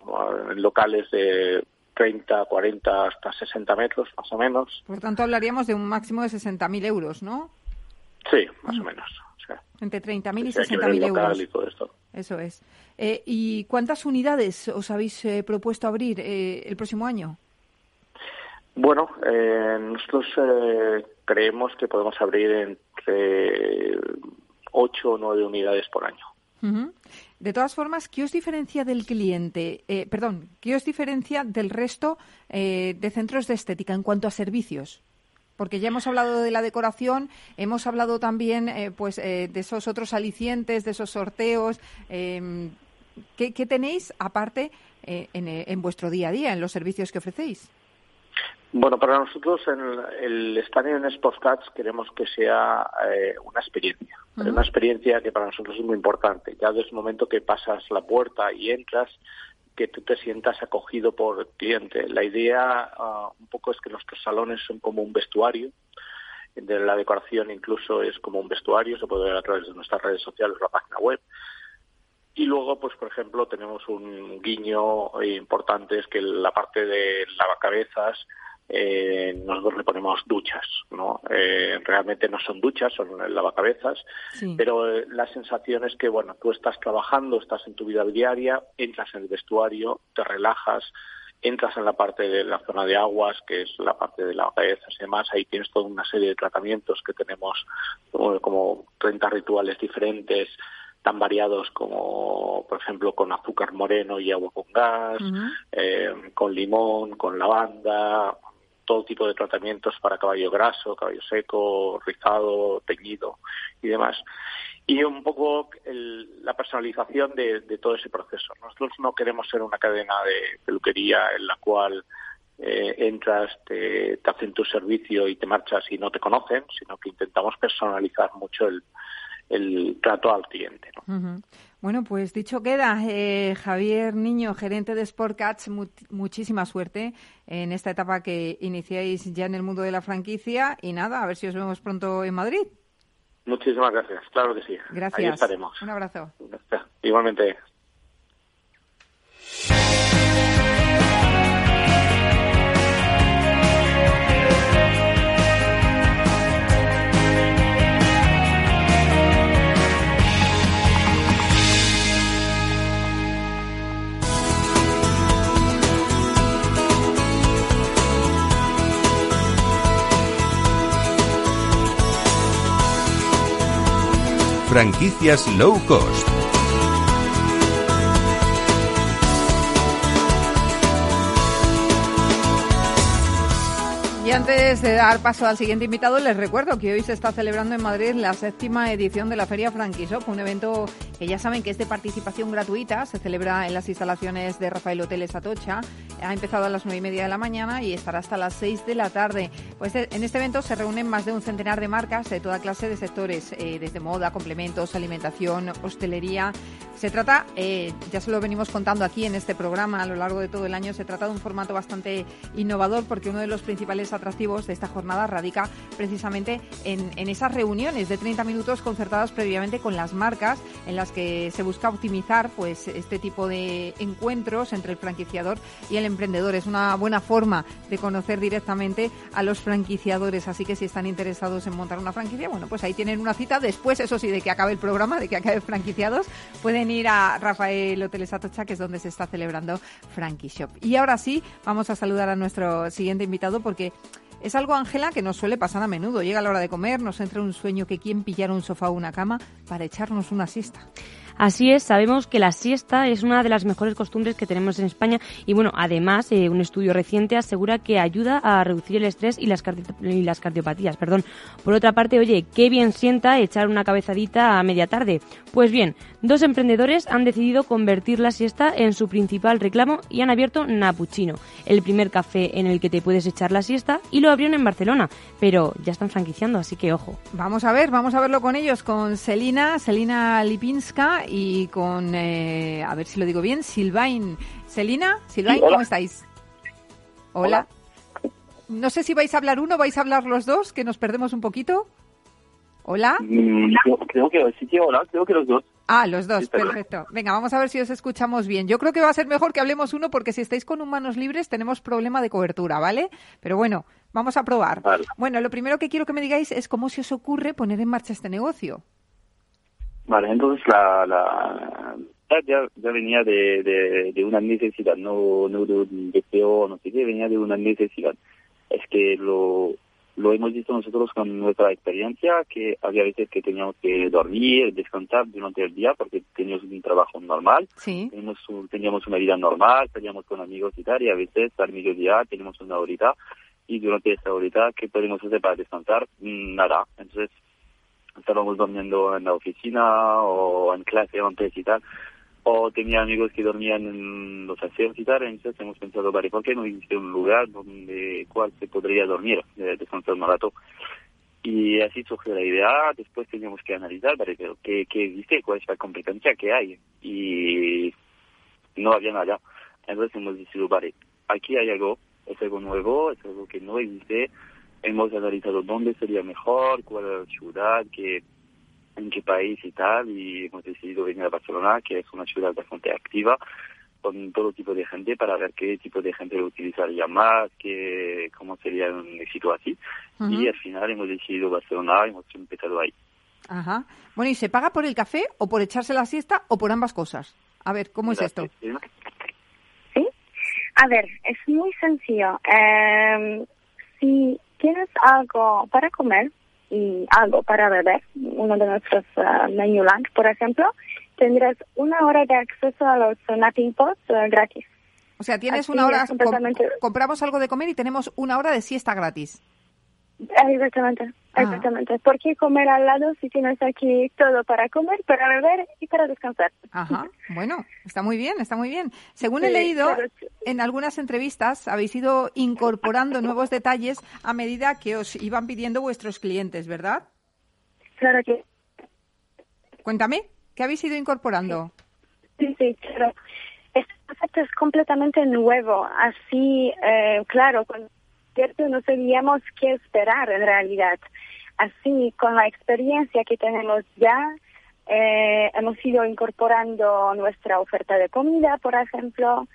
en locales de 30, 40, hasta 60 metros, más o menos. Por tanto, hablaríamos de un máximo de 60.000 euros, ¿no? Sí, más o menos. Entre 30.000 y 60.000 euros. Y todo esto. Eso es. Eh, ¿Y cuántas unidades os habéis eh, propuesto abrir eh, el próximo año? Bueno, nosotros creemos que podemos abrir entre 8 o 9 unidades por año. De todas formas, ¿qué os diferencia del cliente? Eh, perdón, ¿qué os diferencia del resto eh, de centros de estética en cuanto a servicios? Porque ya hemos hablado de la decoración, hemos hablado también eh, pues de esos otros alicientes, de esos sorteos. Em, ¿qué, tenéis aparte en, en vuestro día a día, en los servicios que ofrecéis? Bueno, para nosotros en el estadio en Sportscats queremos que sea eh, una experiencia, una experiencia que para nosotros es muy importante. Ya desde el momento que pasas la puerta y entras, que tú te sientas acogido por el cliente. La idea ah, un poco es que nuestros salones son como un vestuario, la decoración incluso es como un vestuario, se puede ver a través de nuestras redes sociales, la página web. Y luego, pues por ejemplo, tenemos un guiño importante, es que la parte de lavacabezas eh, nosotros le ponemos duchas, ¿no? Eh, realmente no son duchas, son lavacabezas, pero eh, la sensación es que, bueno, tú estás trabajando, estás en tu vida diaria, entras en el vestuario, te relajas, entras en la parte de la zona de aguas, que es la parte de lavacabezas y demás, ahí tienes toda una serie de tratamientos que tenemos como 30 rituales diferentes, tan variados como, por ejemplo, con azúcar moreno y agua con gas, eh, con limón, con lavanda, todo tipo de tratamientos para caballo graso, caballo seco, rizado, teñido y demás. Y un poco la personalización de, todo ese proceso. Nosotros no queremos ser una cadena de peluquería en la cual eh, entras, te, hacen tu servicio y te marchas y no te conocen, sino que intentamos personalizar mucho el, trato al cliente. Bueno, pues dicho queda, eh, Javier Niño, gerente de Sportcats, muchísima suerte en esta etapa que iniciáis ya en el mundo de la franquicia y nada, a ver si os vemos pronto en Madrid. Muchísimas gracias, claro que sí. Gracias. Ahí estaremos. Un abrazo. Igualmente. Franquicias low cost. Antes de dar paso al siguiente invitado, les recuerdo que hoy se está celebrando en Madrid la séptima edición de la Feria Franquishop, un evento que ya saben que es de participación gratuita, se celebra en las instalaciones de Rafael Hoteles Atocha, ha empezado a las nueve y media de la mañana y estará hasta las seis de la tarde. Pues eh, en este evento se reúnen más de un centenar de marcas de toda clase de sectores, eh, desde moda, complementos, alimentación, hostelería. Se trata, eh, ya se lo venimos contando aquí en este programa a lo largo de todo el año, se trata de un formato bastante innovador porque uno de los principales atractivos de esta jornada radica precisamente en, en esas reuniones de 30 minutos concertadas previamente con las marcas en las que se busca optimizar pues este tipo de encuentros entre el franquiciador y el emprendedor. Es una buena forma de conocer directamente a los franquiciadores. Así que si están interesados en montar una franquicia, bueno, pues ahí tienen una cita. Después, eso sí, de que acabe el programa, de que acabe franquiciados, pueden ir a Rafael Hoteles Atocha, que es donde se está celebrando Frankie Shop. Y ahora sí, vamos a saludar a nuestro siguiente invitado porque es algo, Ángela, que nos suele pasar a menudo. Llega la hora de comer, nos entra un sueño que quien pillara un sofá o una cama para echarnos una siesta. Así es, sabemos que la siesta es una de las mejores costumbres que tenemos en España y bueno, además eh, un estudio reciente asegura que ayuda a reducir el estrés y las, y las cardiopatías. Perdón. Por otra parte, oye, qué bien sienta echar una cabezadita a media tarde. Pues bien, dos emprendedores han decidido convertir la siesta en su principal reclamo y han abierto Napuccino, el primer café en el que te puedes echar la siesta y lo abrieron en Barcelona, pero ya están franquiciando, así que ojo. Vamos a ver, vamos a verlo con ellos, con Selina, Selina Lipinska y con, eh, a ver si lo digo bien, Silvain. Selina, Silvain, ¿cómo estáis? Hola. No sé si vais a hablar uno, vais a hablar los dos, que nos perdemos un poquito. Hola. Mm, creo, que sí, hola, creo que los dos. Ah, los dos, perfecto. Venga, vamos a ver si os escuchamos bien. Yo creo que va a ser mejor que hablemos uno porque si estáis con humanos libres tenemos problema de cobertura, ¿vale? Pero bueno, vamos a probar. Bueno, lo primero que quiero que me digáis es cómo se os ocurre poner en marcha este negocio. Vale, entonces la, la ya, ya venía de, de, una necesidad, no, no de un deseo, no sé qué, venía de una necesidad. Es que lo, lo hemos visto nosotros con nuestra experiencia, que había veces que teníamos que dormir, descansar durante el día porque teníamos un trabajo normal, Sí. teníamos, un- teníamos una vida normal, salíamos con amigos y tal, y a veces al mediodía tenemos una horita y durante esta horita, ¿qué podemos hacer para descansar? Nada. Entonces, estábamos durmiendo en la oficina o en clase antes y tal, o tenía amigos que dormían en los aseos y tal, entonces hemos pensado, vale, ¿por qué no existe un lugar donde cual se podría dormir, eh, descansar un rato? Y así surgió la idea, después teníamos que analizar, vale, pero ¿qué, qué existe? ¿Cuál es la competencia que hay? Y no había nada. Entonces hemos decidido, vale, aquí hay algo, es algo nuevo, es algo que no existe. Hemos analizado dónde sería mejor, cuál es la ciudad, qué, en qué país y tal, y hemos decidido venir a Barcelona, que es una ciudad bastante activa, con todo tipo de gente, para ver qué tipo de gente lo utilizaría más, qué, cómo sería un éxito así. Y al final hemos decidido Barcelona, hemos empezado ahí. Ajá. Bueno, ¿y se paga por el café o por echarse la siesta o por ambas cosas? A ver, ¿cómo es esto? A ver, es muy sencillo. Eh, si tienes algo para comer y algo para beber, uno de nuestros uh, menu lunch, por ejemplo, tendrás una hora de acceso a los napping pods uh, gratis. O sea, tienes Así una hora, completamente- compramos algo de comer y tenemos una hora de siesta gratis. Exactamente, Ah. exactamente. ¿Por qué comer al lado si tienes aquí todo para comer, para beber y para descansar? Ajá. Bueno, está muy bien, está muy bien. Según he leído, claro. en algunas entrevistas habéis ido incorporando nuevos detalles a medida que os iban pidiendo vuestros clientes, ¿verdad? Claro que Cuéntame, ¿qué habéis ido incorporando? Sí, sí, claro. Este concepto es completamente nuevo. Así, eh, claro, con cierto no sabíamos qué esperar en realidad. Así, con la experiencia que tenemos ya, eh, hemos ido incorporando nuestra oferta de comida, por ejemplo.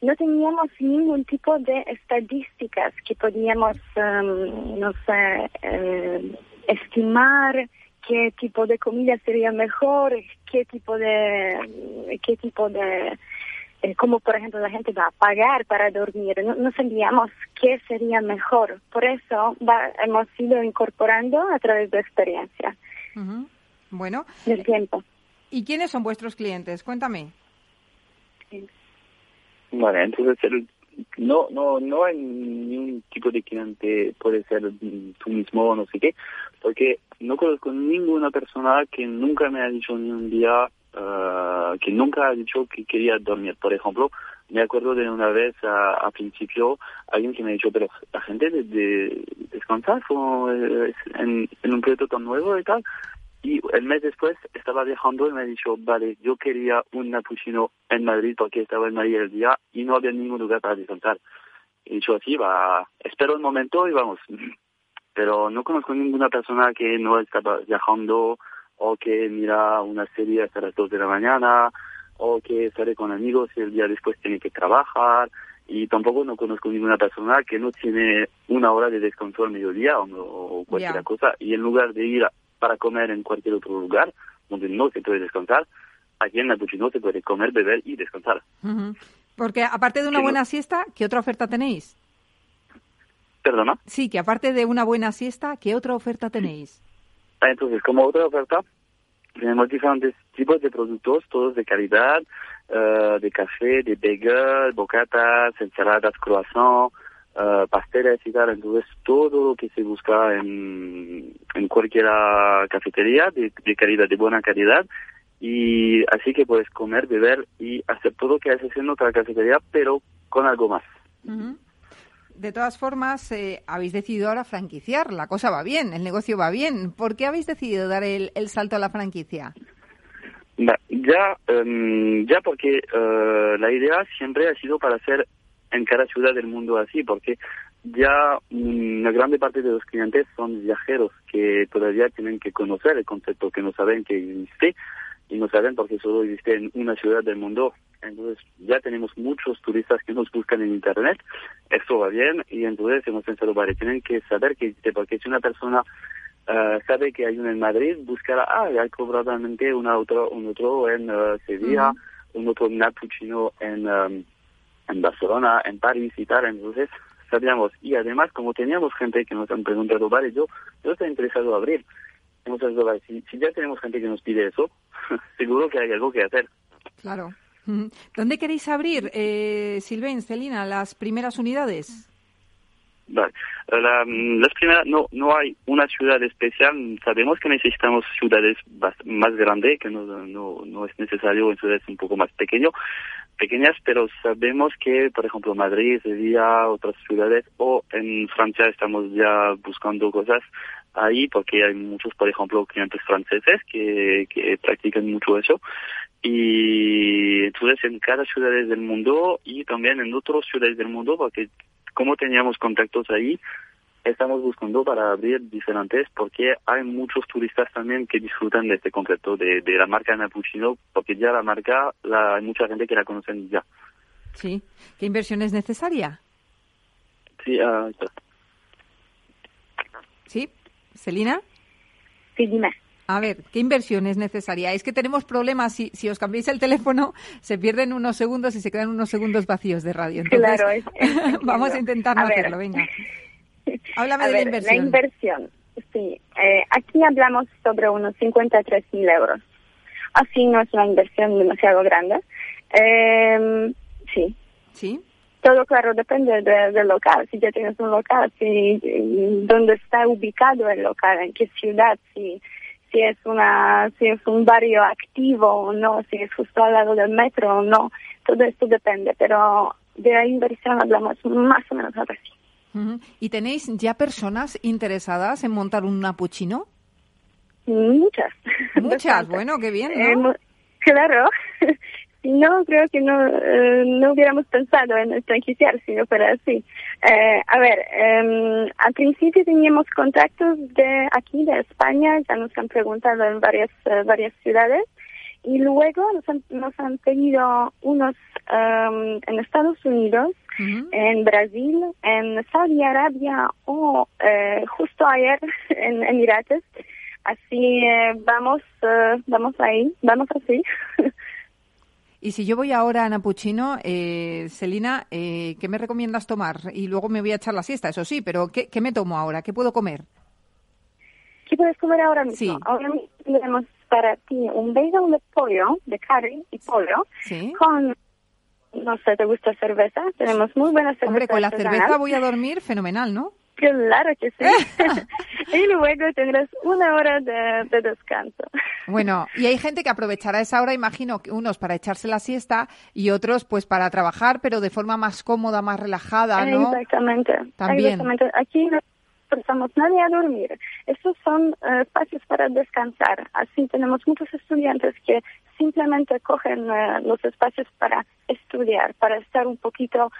No teníamos ningún tipo de estadísticas que podíamos, em, no sé, eh, estimar qué tipo de comida sería mejor, qué tipo de, qué tipo de, como por ejemplo la gente va a pagar para dormir. No, no sabíamos qué sería mejor. Por eso va- hemos ido incorporando a través de experiencia. Bueno, del tiempo. ¿y quiénes son vuestros clientes? Cuéntame. Vale, entonces el- no, no, no hay ningún tipo de cliente, puede ser tú mismo o no sé qué, porque no conozco ninguna persona que nunca me ha dicho ni un día, ah, que nunca ha dicho que quería dormir. Por ejemplo, me acuerdo de una vez a, principio, alguien que me dicho, pero la gente de, de descansar eh, en, un proyecto tan nuevo y tal, y el mes después estaba viajando y me dicho, vale, yo quería un cappuccino en Madrid porque estaba en Madrid el día y no había ningún lugar para descansar. Y dicho así, va, espero un momento y vamos. Pero no conozco ninguna persona que no estaba viajando o que mira una serie hasta las dos de la mañana o que sale con amigos y el día después tiene que trabajar. Y tampoco no conozco ninguna persona que no tiene una hora de descanso al mediodía o, cualquier cosa. Y en lugar de ir a- para comer en cualquier otro lugar donde no se puede descansar, aquí en Napuchino se puede comer, beber y descansar. Porque aparte de una no- buena siesta, ¿qué otra oferta tenéis? ¿Perdona? Sí, que aparte de una buena siesta, ¿qué otra oferta tenéis? Entonces, como otra oferta, tenemos diferentes tipos de productos, todos de calidad, eh, de café, de bagel, bocatas, ensaladas, croissant, eh, pasteles y tal. Entonces, todo lo que se busca en, en cualquier ah, cafetería de, calidad, de buena calidad. Y así que puedes comer, beber y hacer todo lo que haces en otra cafetería, pero con algo más. De todas formas, eh, habéis decidido ahora franquiciar. La cosa va bien, el negocio va bien. ¿Por qué habéis decidido dar el, el salto a la franquicia? Ya, em, ya porque eh, la idea siempre ha sido para hacer en cada ciudad del mundo así, porque ya una grande parte de los clientes son viajeros que todavía tienen que conocer el concepto, que no saben que existe y no saben porque solo existe en una ciudad del mundo. Entonces ya tenemos muchos turistas que nos buscan en Internet, esto va bien y entonces hemos pensado, vale, tienen que saber que existe, porque si una persona eh, sabe que hay uno en Madrid, buscará, ah, hay probablemente una otro, un otro en eh, Sevilla, un otro Napuchino en, em, en Barcelona, en París y tal. Entonces, sabíamos. Y además, como teníamos gente que nos han preguntado, vale, yo, yo estoy interesado a abrir. Vale, si, si ya tenemos gente que nos pide eso, seguro que hay algo que hacer. Claro. ¿Dónde queréis abrir, eh, Silvain, Celina, las primeras unidades? Vale. La, mm, las primeras, no, no hay una ciudad especial. Sabemos que necesitamos ciudades más grandes, que no, no, no es necesario en ciudades un poco más pequeño, pequeñas, pero sabemos que, por ejemplo, Madrid, Sevilla, otras ciudades, o en Francia estamos ya buscando cosas ahí, porque hay muchos, por ejemplo, clientes franceses que, que practican mucho eso. Y entonces en cada ciudad del mundo y también en otras ciudades del mundo, porque como teníamos contactos ahí, estamos buscando para abrir diferentes porque hay muchos turistas también que disfrutan de este concepto de, de la marca Napuccino porque ya la marca la, hay mucha gente que la conocen ya. Sí. ¿Qué inversión es necesaria? Sí, ya. ¿Sí? ¿Celina? Sí, dime. A ver, ¿qué inversión es necesaria? Es que tenemos problemas. Si, si os cambiáis el teléfono, se pierden unos segundos y se quedan unos segundos vacíos de radio. Entonces, Claro, es- es- vamos a intentar no A ver. hacerlo. Venga. Háblame A de la ver, inversión. La inversión, sí. Eh, aquí hablamos sobre unos 53 mil euros. Así no es una inversión demasiado grande. Eh, sí. Sí. Todo, claro, depende de- del local. Si ya tienes un local, si mm, dónde está ubicado el local, en qué ciudad, si si es una si es un barrio activo o no, si es justo al lado del metro o no. Todo esto depende, pero de la inversión hablamos más o menos así. Ujú. ¿Y tenéis ya personas interesadas en montar un napuchino? Muchas. Muchas, bueno, qué bien, ¿no? claro. no, creo que no, eh, no hubiéramos pensado en franquiciar si no fuera así. Eh, a ver, eh, al principio teníamos contactos de aquí, de España, ya nos han preguntado en varias, eh, varias ciudades. Y luego nos han, nos han pedido unos em, en Estados Unidos, en Brasil, en Saudi Arabia o eh, justo ayer en Emirates. Así eh, vamos, eh, vamos ahí, vamos así. Y si yo voy ahora a Napuchino, eh, Celina, eh, ¿qué me recomiendas tomar? Y luego me voy a echar la siesta, eso sí, pero ¿qué, qué me tomo ahora? ¿Qué puedo comer? ¿Qué puedes comer ahora mismo? Sí. Ahora mismo tenemos para ti un bagel de pollo, de carne y pollo, Sí. con, no sé, ¿te gusta cerveza? Tenemos muy buena cerveza. Hombre, con la cerveza voy a dormir fenomenal, ¿no? Claro que sí. y luego tendrás una hora de, de descanso. Bueno, y hay gente que aprovechará esa hora, imagino, que unos para echarse la siesta y otros pues para trabajar, pero de forma más cómoda, más relajada, ¿no? Exactamente. También. Exactamente. Aquí no forzamos nadie a dormir. Estos son eh, espacios para descansar. Así tenemos muchos estudiantes que simplemente cogen eh, los espacios para estudiar, para estar un poquito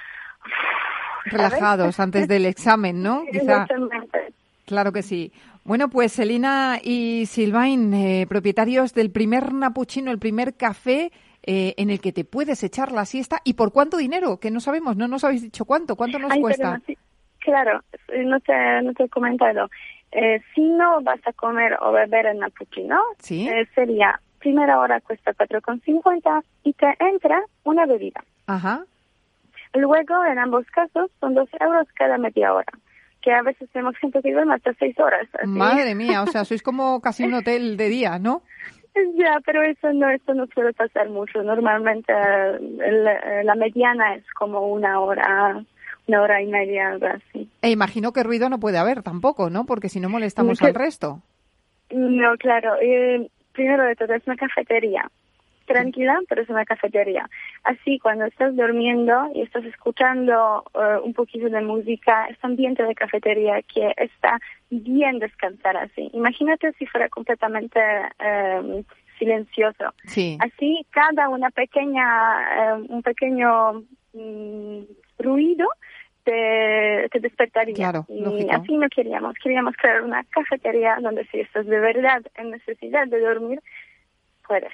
Relajados antes del examen, ¿no? Quizá. Exactamente. Claro que sí. Bueno, pues Selina y Silvain, eh, propietarios del primer napuchino, el primer café eh, en el que te puedes echar la siesta. ¿Y por cuánto dinero? Que no sabemos, no nos habéis dicho cuánto. ¿Cuánto nos Ay, cuesta? sí. Claro, eh, no te, no te he comentado. Eh, si no vas a comer o beber en Napuchino, Sí. eh, sería primera hora cuesta 4,50 y te entra una bebida. Ajá. Luego, en ambos casos, son dos euros cada media hora, que a veces tenemos gente que duerme hasta seis horas. así. Madre mía, o sea, sois como casi un hotel de día, ¿no? Ya, pero eso no, eso no suele pasar mucho. Normalmente eh, la mediana es como una hora, una hora y media, algo así. E imagino que ruido no puede haber tampoco, ¿no? Porque si no molestamos Que- al resto. No, claro. eh, primero de todo, es una cafetería. Tranquila, pero es una cafetería. Así, cuando estás durmiendo y estás escuchando eh, un poquito de música, este ambiente de cafetería que está bien descansar así. Imagínate si fuera completamente eh, silencioso. Sí. Así, cada una pequeña, eh, un pequeño mm, ruido te, te despertaría. Claro, y lógico. así no queríamos. Queríamos crear una cafetería donde si estás de verdad en necesidad de dormir, puedes.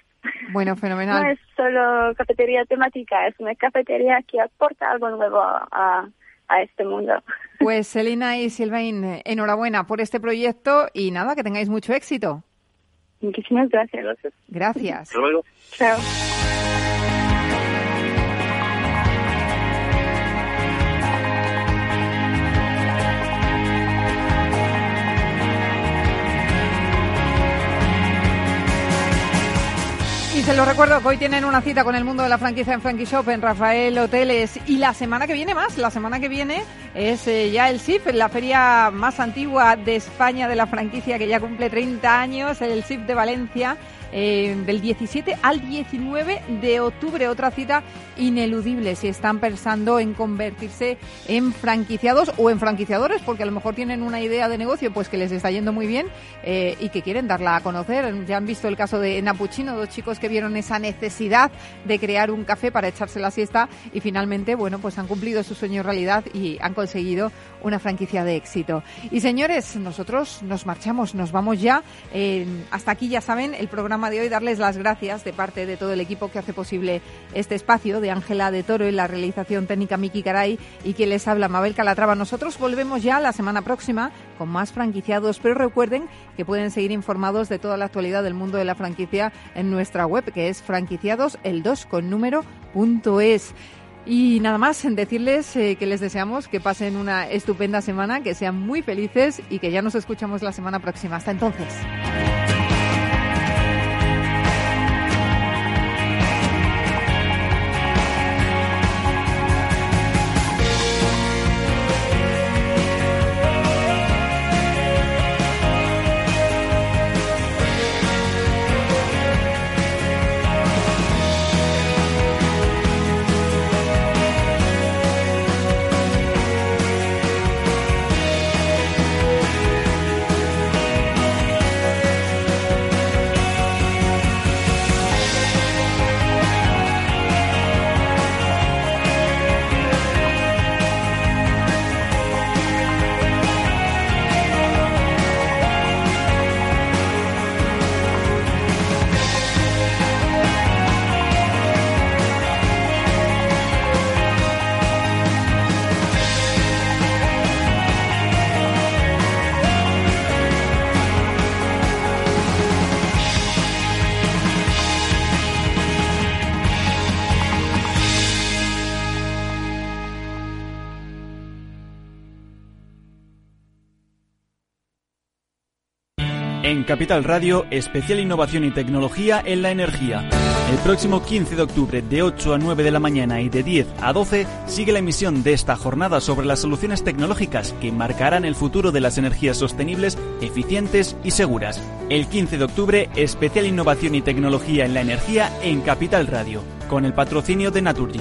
Bueno, fenomenal. No es solo cafetería temática, es una cafetería que aporta algo nuevo a, a este mundo. Pues Selina y Silvain, enhorabuena por este proyecto y nada, que tengáis mucho éxito. Muchísimas gracias. Gracias. Gracias. Hasta luego. Chao. Y se lo recuerdo que hoy tienen una cita con el mundo de la franquicia en Frankie Shop, en Rafael Hoteles. Y la semana que viene más, la semana que viene es eh, ya el SIF, la feria más antigua de España de la franquicia que ya cumple 30 años, el SIF de Valencia. Eh, del 17 al 19 de octubre. Otra cita ineludible si están pensando en convertirse en franquiciados o en franquiciadores, porque a lo mejor tienen una idea de negocio pues que les está yendo muy bien eh, y que quieren darla a conocer. Ya han visto el caso de Napuchino, dos chicos que vieron esa necesidad de crear un café para echarse la siesta y finalmente, bueno, pues han cumplido su sueño realidad y han conseguido una franquicia de éxito. Y señores, nosotros nos marchamos, nos vamos ya. Eh, hasta aquí, ya saben, el programa de hoy, darles las gracias de parte de todo el equipo que hace posible este espacio, de Ángela de Toro y la realización técnica Miki Caray y que les habla Mabel Calatrava. Nosotros volvemos ya la semana próxima con más franquiciados, pero recuerden que pueden seguir informados de toda la actualidad del mundo de la franquicia en nuestra web, que es franquiciadosel2 con número punto es. Y nada más, en decirles eh, que les deseamos que pasen una estupenda semana, que sean muy felices y que ya nos escuchamos la semana próxima. Hasta entonces. Capital Radio, especial innovación y tecnología en la energía. El próximo 15 de octubre, de 8 a 9 de la mañana y de 10 a 12, sigue la emisión de esta jornada sobre las soluciones tecnológicas que marcarán el futuro de las energías sostenibles, eficientes y seguras. El 15 de octubre, especial innovación y tecnología en la energía en Capital Radio, con el patrocinio de Naturgy.